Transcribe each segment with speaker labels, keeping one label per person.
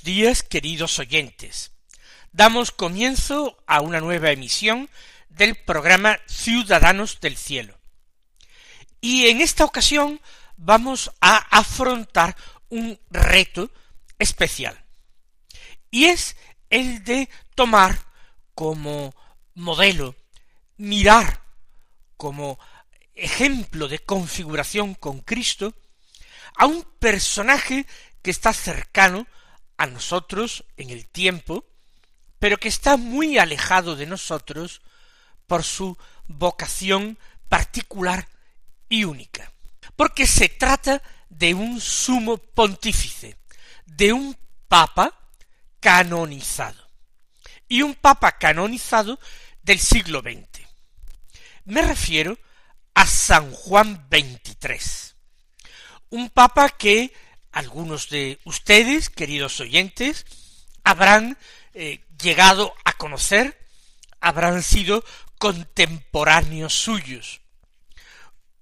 Speaker 1: Días, queridos oyentes. Damos comienzo a una nueva emisión del programa Ciudadanos del Cielo. Y en esta ocasión vamos a afrontar un reto especial. Y es el de tomar como modelo, mirar como ejemplo de configuración con Cristo a un personaje que está cercano a nosotros en el tiempo, pero que está muy alejado de nosotros por su vocación particular y única. Porque se trata de un sumo pontífice, de un papa canonizado. Y un papa canonizado del siglo XX. Me refiero a San Juan XXIII, un papa que algunos de ustedes, queridos oyentes, habrán eh, llegado a conocer, habrán sido contemporáneos suyos.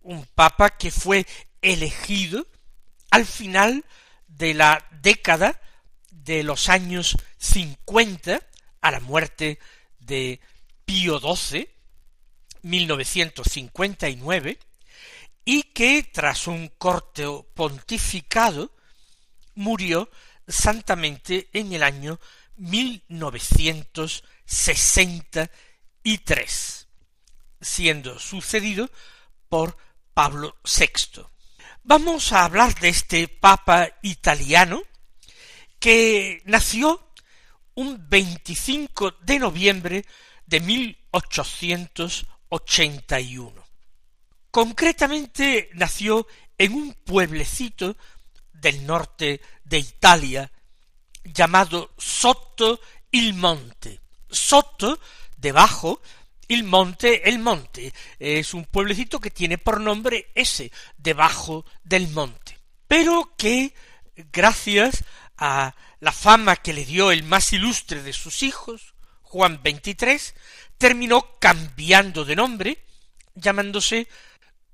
Speaker 1: Un papa que fue elegido al final de la década de los años cincuenta, a la muerte de Pío XII, 1959, y que tras un corto pontificado murió santamente en el año 1963, siendo sucedido por Pablo VI. Vamos a hablar de este Papa italiano que nació un 25 de noviembre de 1881. Concretamente nació en un pueblecito del norte de Italia llamado Sotto il Monte. Sotto, debajo, il Monte, el monte. Es un pueblecito que tiene por nombre ese, debajo del monte. Pero que, gracias a la fama que le dio el más ilustre de sus hijos, Juan XXIII, terminó cambiando de nombre, llamándose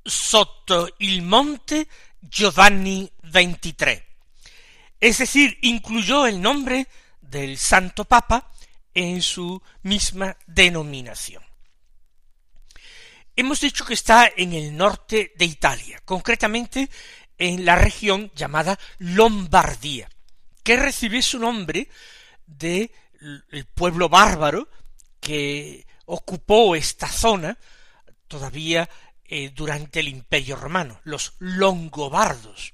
Speaker 1: sotto il monte Giovanni XXIII. Es decir, incluyó el nombre del Santo Papa en su misma denominación. Hemos dicho que está en el norte de Italia, concretamente en la región llamada Lombardía, que recibe su nombre del pueblo bárbaro que ocupó esta zona todavía eh, durante el Imperio Romano, los longobardos,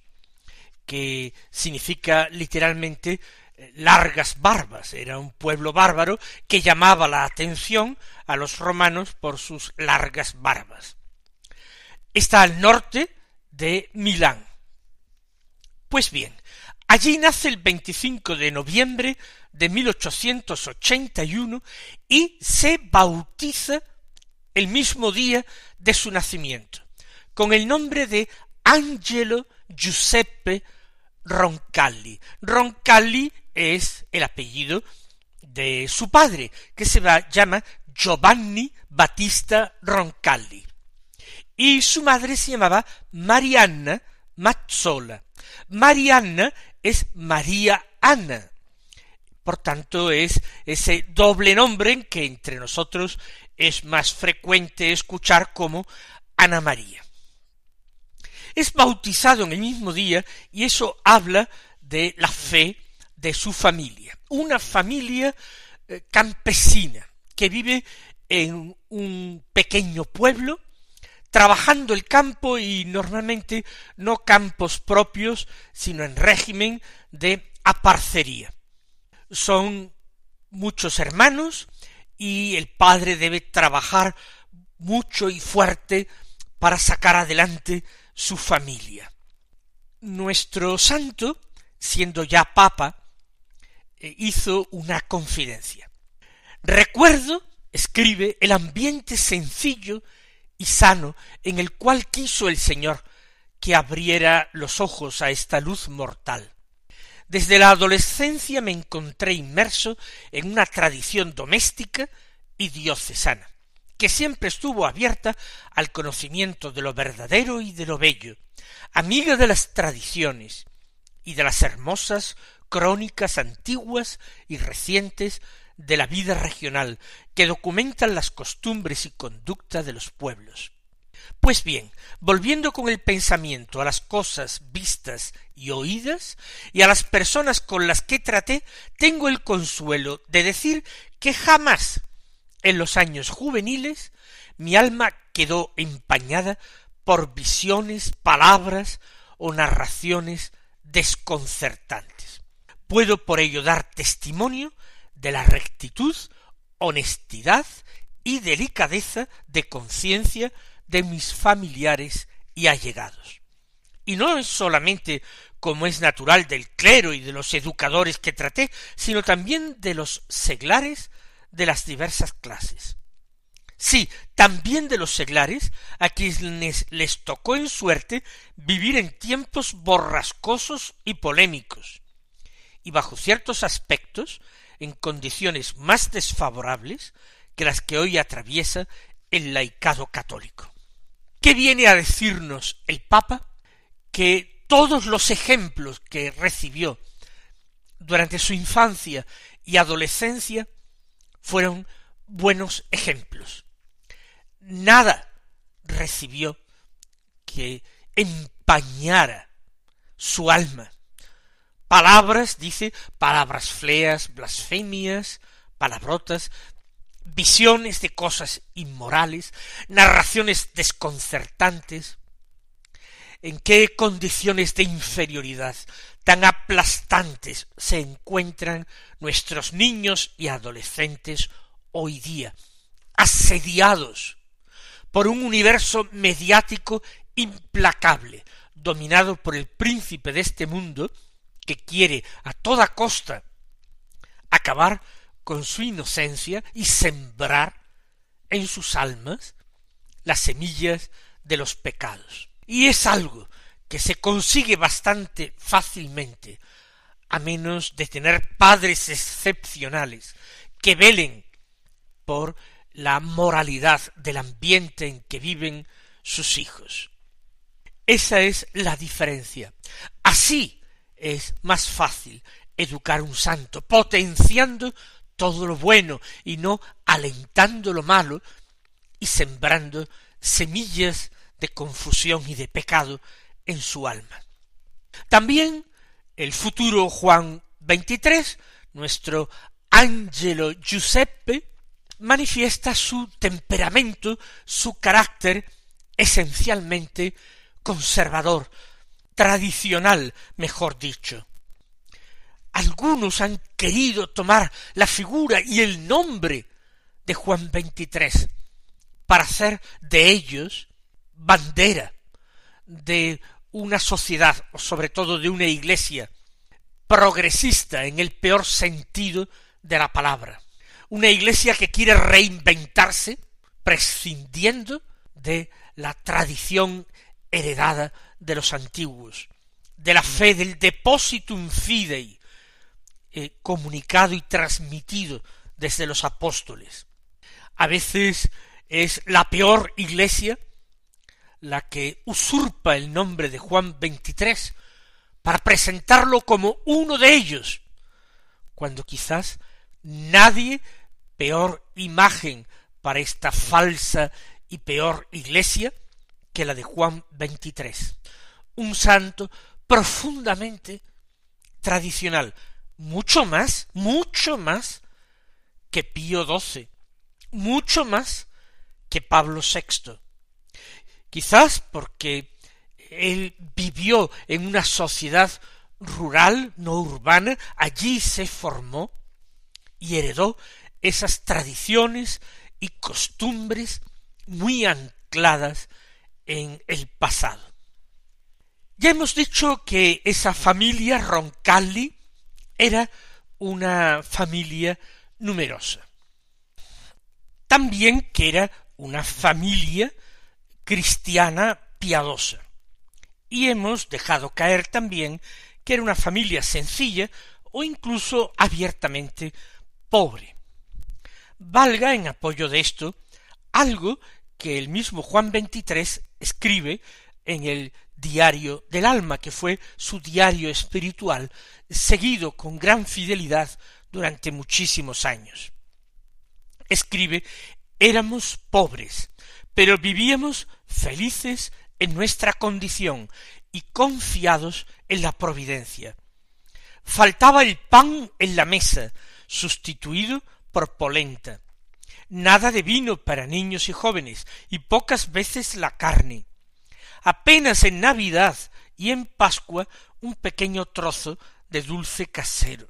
Speaker 1: que significa literalmente eh, largas barbas. Era un pueblo bárbaro que llamaba la atención a los romanos por sus largas barbas. Está al norte de Milán. Pues bien, allí nace el 25 de noviembre de 1881 y se bautiza el mismo día de su nacimiento, con el nombre de Angelo Giuseppe Roncalli. Roncalli es el apellido de su padre, que se llama Giovanni Battista Roncalli. Y su madre se llamaba Marianna Mazzola. Marianna es María Ana. Por tanto, es ese doble nombre que entre nosotros es más frecuente escuchar como Ana María. Es bautizado en el mismo día y eso habla de la fe de su familia. Una familia eh, campesina que vive en un pequeño pueblo trabajando el campo y normalmente no campos propios, sino en régimen de aparcería. Son muchos hermanos y el padre debe trabajar mucho y fuerte para sacar adelante su familia. Nuestro santo, siendo ya papa, eh, hizo una confidencia. Recuerdo, escribe, el ambiente sencillo y sano en el cual quiso el Señor que abriera los ojos a esta luz mortal. Desde la adolescencia me encontré inmerso en una tradición doméstica y diocesana, que siempre estuvo abierta al conocimiento de lo verdadero y de lo bello, amiga de las tradiciones y de las hermosas crónicas antiguas y recientes de la vida regional que documentan las costumbres y conducta de los pueblos. Pues bien, volviendo con el pensamiento a las cosas vistas y oídas y a las personas con las que traté, tengo el consuelo de decir que jamás en los años juveniles mi alma quedó empañada por visiones, palabras o narraciones desconcertantes. Puedo por ello dar testimonio de la rectitud, honestidad y delicadeza de conciencia de mis familiares y allegados. Y no es solamente como es natural del clero y de los educadores que traté, sino también de los seglares de las diversas clases. Sí, también de los seglares a quienes les tocó en suerte vivir en tiempos borrascosos y polémicos, y bajo ciertos aspectos en condiciones más desfavorables que las que hoy atraviesa el laicado católico. ¿Qué viene a decirnos el Papa? Que todos los ejemplos que recibió durante su infancia y adolescencia fueron buenos ejemplos. Nada recibió que empañara su alma palabras, dice, palabras feas, blasfemias, palabrotas, visiones de cosas inmorales, narraciones desconcertantes. ¿En qué condiciones de inferioridad tan aplastantes se encuentran nuestros niños y adolescentes hoy día, asediados por un universo mediático implacable, dominado por el príncipe de este mundo, que quiere a toda costa acabar con su inocencia y sembrar en sus almas las semillas de los pecados. Y es algo que se consigue bastante fácilmente, a menos de tener padres excepcionales que velen por la moralidad del ambiente en que viven sus hijos. Esa es la diferencia. Así es más fácil educar un santo, potenciando todo lo bueno y no alentando lo malo y sembrando semillas de confusión y de pecado en su alma. También el futuro Juan XXIII, nuestro Angelo Giuseppe, manifiesta su temperamento, su carácter esencialmente conservador, tradicional, mejor dicho. Algunos han querido tomar la figura y el nombre de Juan XXIII para hacer de ellos bandera de una sociedad, o sobre todo de una iglesia, progresista en el peor sentido de la palabra. Una iglesia que quiere reinventarse prescindiendo de la tradición heredada de los antiguos, de la fe del depositum fidei, eh, comunicado y transmitido desde los apóstoles. A veces es la peor iglesia la que usurpa el nombre de Juan XXIII para presentarlo como uno de ellos, cuando quizás nadie peor imagen para esta falsa y peor iglesia que la de Juan XXIII. Un santo profundamente tradicional, mucho más, mucho más que Pío XII, mucho más que Pablo VI, quizás porque él vivió en una sociedad rural, no urbana, allí se formó y heredó esas tradiciones y costumbres muy ancladas en el pasado. Ya hemos dicho que esa familia Roncalli era una familia numerosa. También que era una familia cristiana piadosa. Y hemos dejado caer también que era una familia sencilla o incluso abiertamente pobre. Valga en apoyo de esto algo que el mismo Juan XXIII escribe en el Diario del Alma, que fue su diario espiritual, seguido con gran fidelidad durante muchísimos años. Escribe éramos pobres, pero vivíamos felices en nuestra condición y confiados en la providencia. Faltaba el pan en la mesa, sustituido por polenta. Nada de vino para niños y jóvenes, y pocas veces la carne. Apenas en Navidad y en Pascua un pequeño trozo de dulce casero.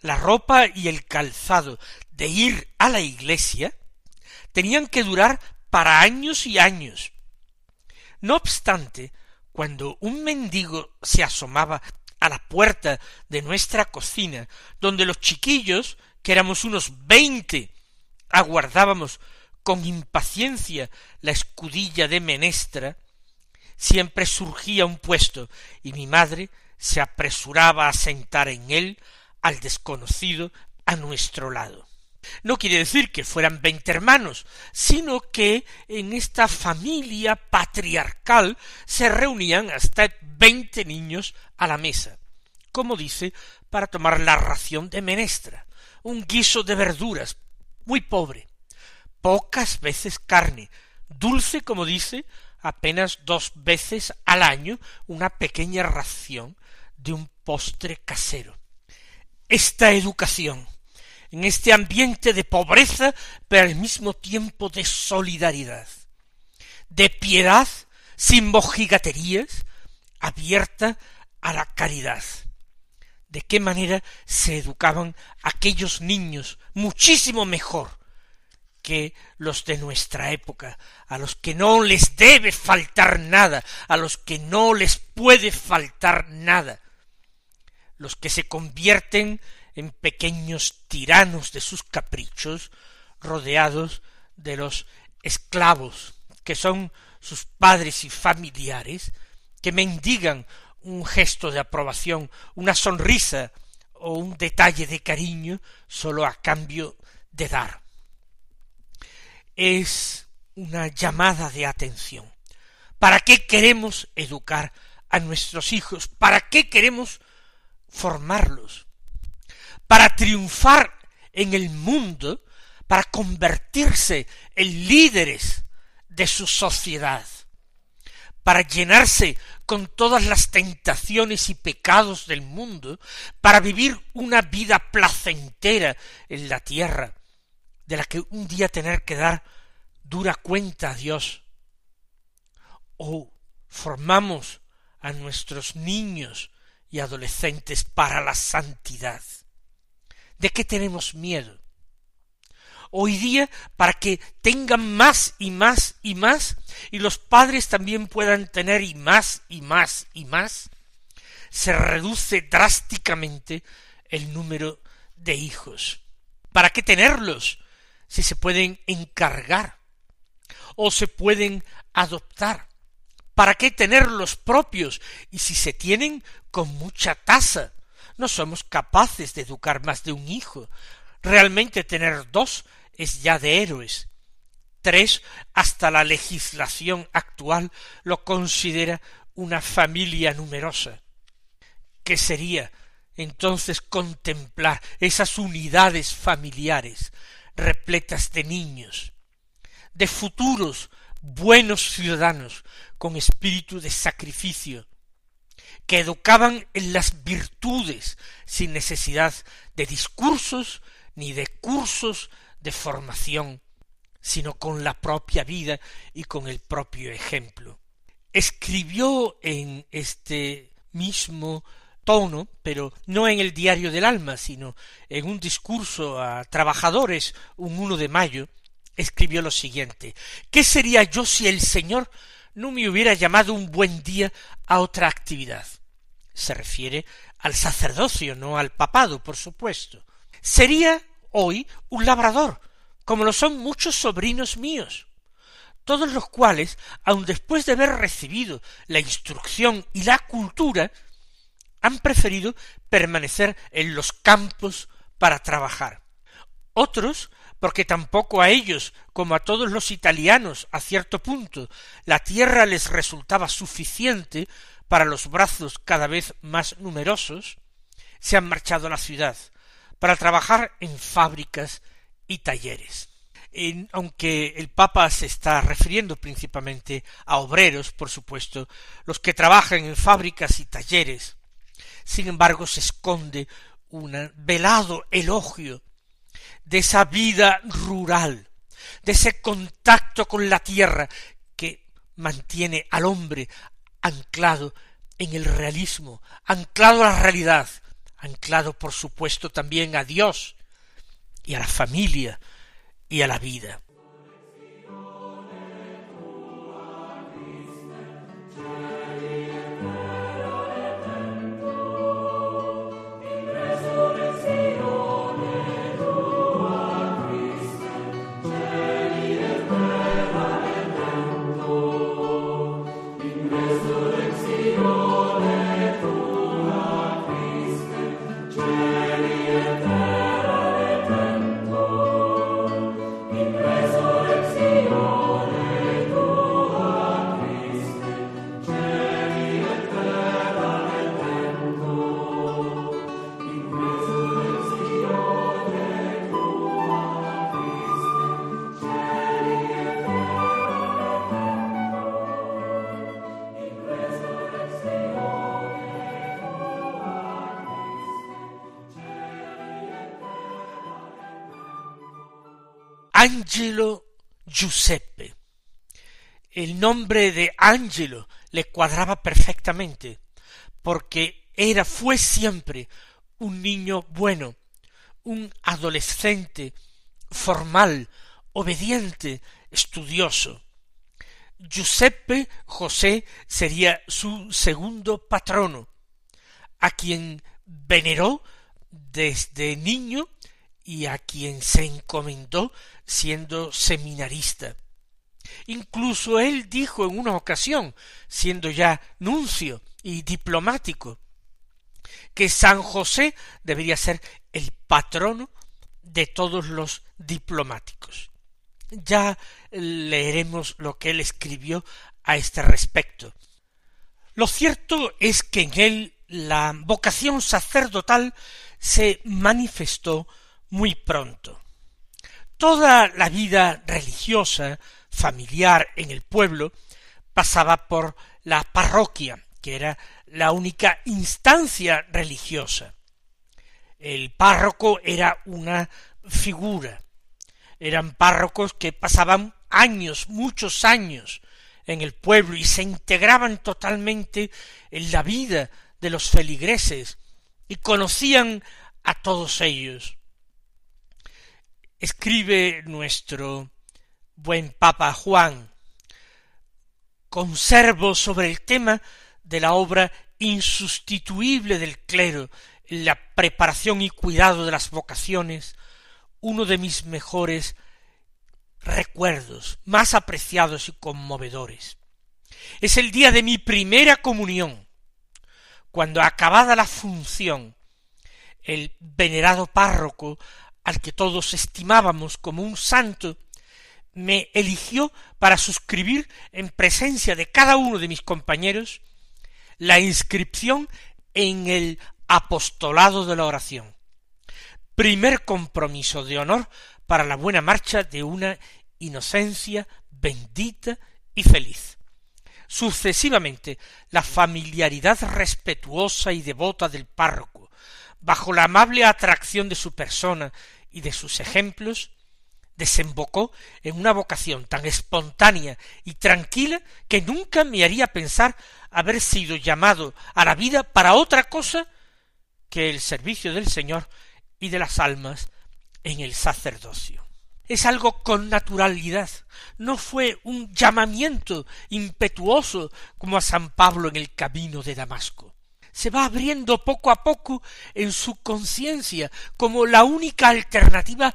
Speaker 1: La ropa y el calzado de ir a la iglesia tenían que durar para años y años. No obstante, cuando un mendigo se asomaba a la puerta de nuestra cocina, donde los chiquillos, que éramos unos veinte, aguardábamos con impaciencia la escudilla de menestra, siempre surgía un puesto y mi madre se apresuraba a sentar en él al desconocido a nuestro lado. No quiere decir que fueran veinte hermanos, sino que en esta familia patriarcal se reunían hasta veinte niños a la mesa, como dice, para tomar la ración de menestra, un guiso de verduras, muy pobre, pocas veces carne, dulce, como dice, apenas dos veces al año una pequeña ración de un postre casero. Esta educación en este ambiente de pobreza, pero al mismo tiempo de solidaridad, de piedad sin mojigaterías, abierta a la caridad. De qué manera se educaban aquellos niños muchísimo mejor que los de nuestra época, a los que no les debe faltar nada, a los que no les puede faltar nada, los que se convierten en pequeños tiranos de sus caprichos, rodeados de los esclavos, que son sus padres y familiares, que mendigan un gesto de aprobación, una sonrisa o un detalle de cariño sólo a cambio de dar. Es una llamada de atención. ¿Para qué queremos educar a nuestros hijos? ¿Para qué queremos formarlos? para triunfar en el mundo, para convertirse en líderes de su sociedad, para llenarse con todas las tentaciones y pecados del mundo, para vivir una vida placentera en la tierra, de la que un día tener que dar dura cuenta a Dios. O formamos a nuestros niños y adolescentes para la santidad. ¿De qué tenemos miedo? Hoy día, para que tengan más y más y más, y los padres también puedan tener y más y más y más, se reduce drásticamente el número de hijos. ¿Para qué tenerlos si se pueden encargar o se pueden adoptar? ¿Para qué tenerlos propios y si se tienen con mucha tasa? no somos capaces de educar más de un hijo. Realmente tener dos es ya de héroes. Tres, hasta la legislación actual lo considera una familia numerosa. ¿Qué sería entonces contemplar esas unidades familiares repletas de niños, de futuros buenos ciudadanos con espíritu de sacrificio, que educaban en las virtudes sin necesidad de discursos ni de cursos de formación sino con la propia vida y con el propio ejemplo. Escribió en este mismo tono, pero no en el diario del alma, sino en un discurso a trabajadores un 1 de mayo, escribió lo siguiente ¿Qué sería yo si el Señor no me hubiera llamado un buen día a otra actividad? Se refiere al sacerdocio, no al papado, por supuesto. Sería hoy un labrador, como lo son muchos sobrinos míos, todos los cuales, aun después de haber recibido la instrucción y la cultura, han preferido permanecer en los campos para trabajar. Otros, porque tampoco a ellos, como a todos los italianos, a cierto punto, la tierra les resultaba suficiente para los brazos cada vez más numerosos, se han marchado a la ciudad para trabajar en fábricas y talleres. aunque el Papa se está refiriendo principalmente a obreros, por supuesto, los que trabajan en fábricas y talleres, sin embargo se esconde un velado elogio de esa vida rural, de ese contacto con la tierra que mantiene al hombre anclado en el realismo, anclado a la realidad, anclado por supuesto también a Dios, y a la familia y a la vida. Angelo Giuseppe. El nombre de Angelo le cuadraba perfectamente, porque era, fue siempre un niño bueno, un adolescente formal, obediente, estudioso. Giuseppe José sería su segundo patrono, a quien veneró desde niño y a quien se encomendó siendo seminarista. Incluso él dijo en una ocasión, siendo ya nuncio y diplomático, que San José debería ser el patrono de todos los diplomáticos. Ya leeremos lo que él escribió a este respecto. Lo cierto es que en él la vocación sacerdotal se manifestó muy pronto. Toda la vida religiosa, familiar en el pueblo, pasaba por la parroquia, que era la única instancia religiosa. El párroco era una figura. Eran párrocos que pasaban años, muchos años en el pueblo y se integraban totalmente en la vida de los feligreses y conocían a todos ellos escribe nuestro buen Papa Juan, conservo sobre el tema de la obra insustituible del clero en la preparación y cuidado de las vocaciones, uno de mis mejores recuerdos, más apreciados y conmovedores. Es el día de mi primera comunión, cuando acabada la función, el venerado párroco al que todos estimábamos como un santo, me eligió para suscribir en presencia de cada uno de mis compañeros la inscripción en el apostolado de la oración. Primer compromiso de honor para la buena marcha de una inocencia bendita y feliz. Sucesivamente, la familiaridad respetuosa y devota del párroco, bajo la amable atracción de su persona y de sus ejemplos, desembocó en una vocación tan espontánea y tranquila que nunca me haría pensar haber sido llamado a la vida para otra cosa que el servicio del Señor y de las almas en el sacerdocio. Es algo con naturalidad, no fue un llamamiento impetuoso como a San Pablo en el camino de Damasco. Se va abriendo poco a poco en su conciencia como la única alternativa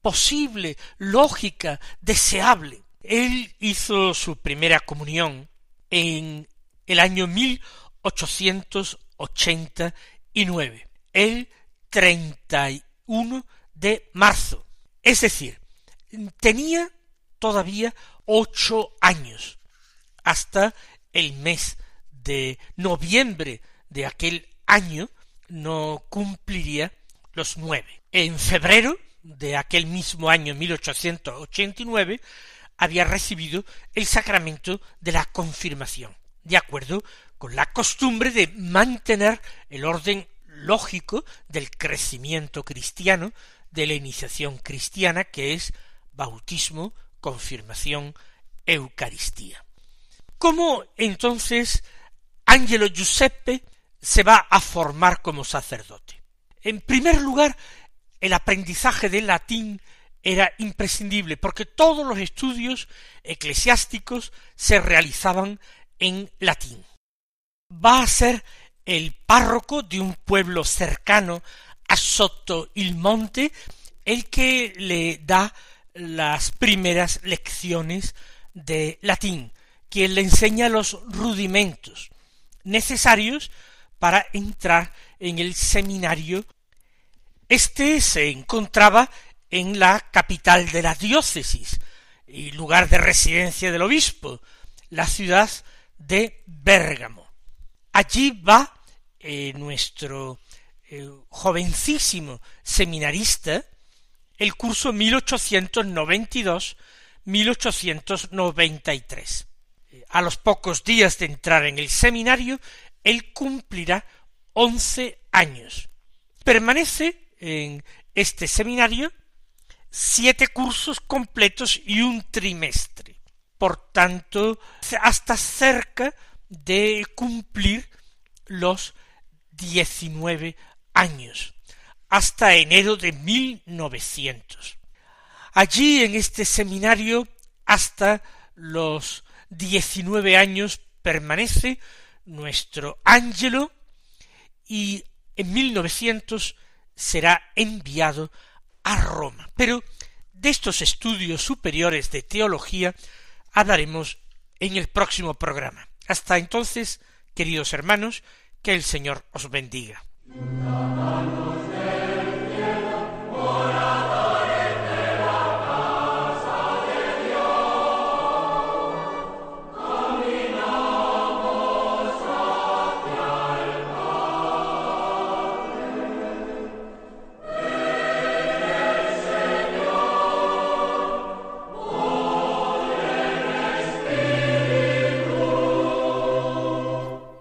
Speaker 1: posible, lógica, deseable. Él hizo su primera comunión en el año mil ochocientos ochenta y nueve, el treinta y uno de marzo. Es decir, tenía todavía ocho años hasta el mes de noviembre de aquel año no cumpliría los nueve. En febrero de aquel mismo año 1889 había recibido el sacramento de la confirmación, de acuerdo con la costumbre de mantener el orden lógico del crecimiento cristiano, de la iniciación cristiana, que es bautismo, confirmación, Eucaristía. ¿Cómo entonces Angelo Giuseppe se va a formar como sacerdote? En primer lugar, el aprendizaje del latín era imprescindible porque todos los estudios eclesiásticos se realizaban en latín. Va a ser el párroco de un pueblo cercano a Soto il Monte el que le da las primeras lecciones de latín, quien le enseña los rudimentos necesarios para entrar en el seminario este se encontraba en la capital de la diócesis y lugar de residencia del obispo, la ciudad de Bérgamo. Allí va eh, nuestro eh, jovencísimo seminarista el curso 1892-1893. A los pocos días de entrar en el seminario, él cumplirá once años. Permanece en este seminario siete cursos completos y un trimestre. Por tanto, hasta cerca de cumplir los diecinueve años, hasta enero de mil novecientos. Allí en este seminario, hasta los diecinueve años, permanece nuestro Ángelo y en mil novecientos será enviado a Roma. Pero de estos estudios superiores de teología hablaremos en el próximo programa. Hasta entonces, queridos hermanos, que el Señor os bendiga.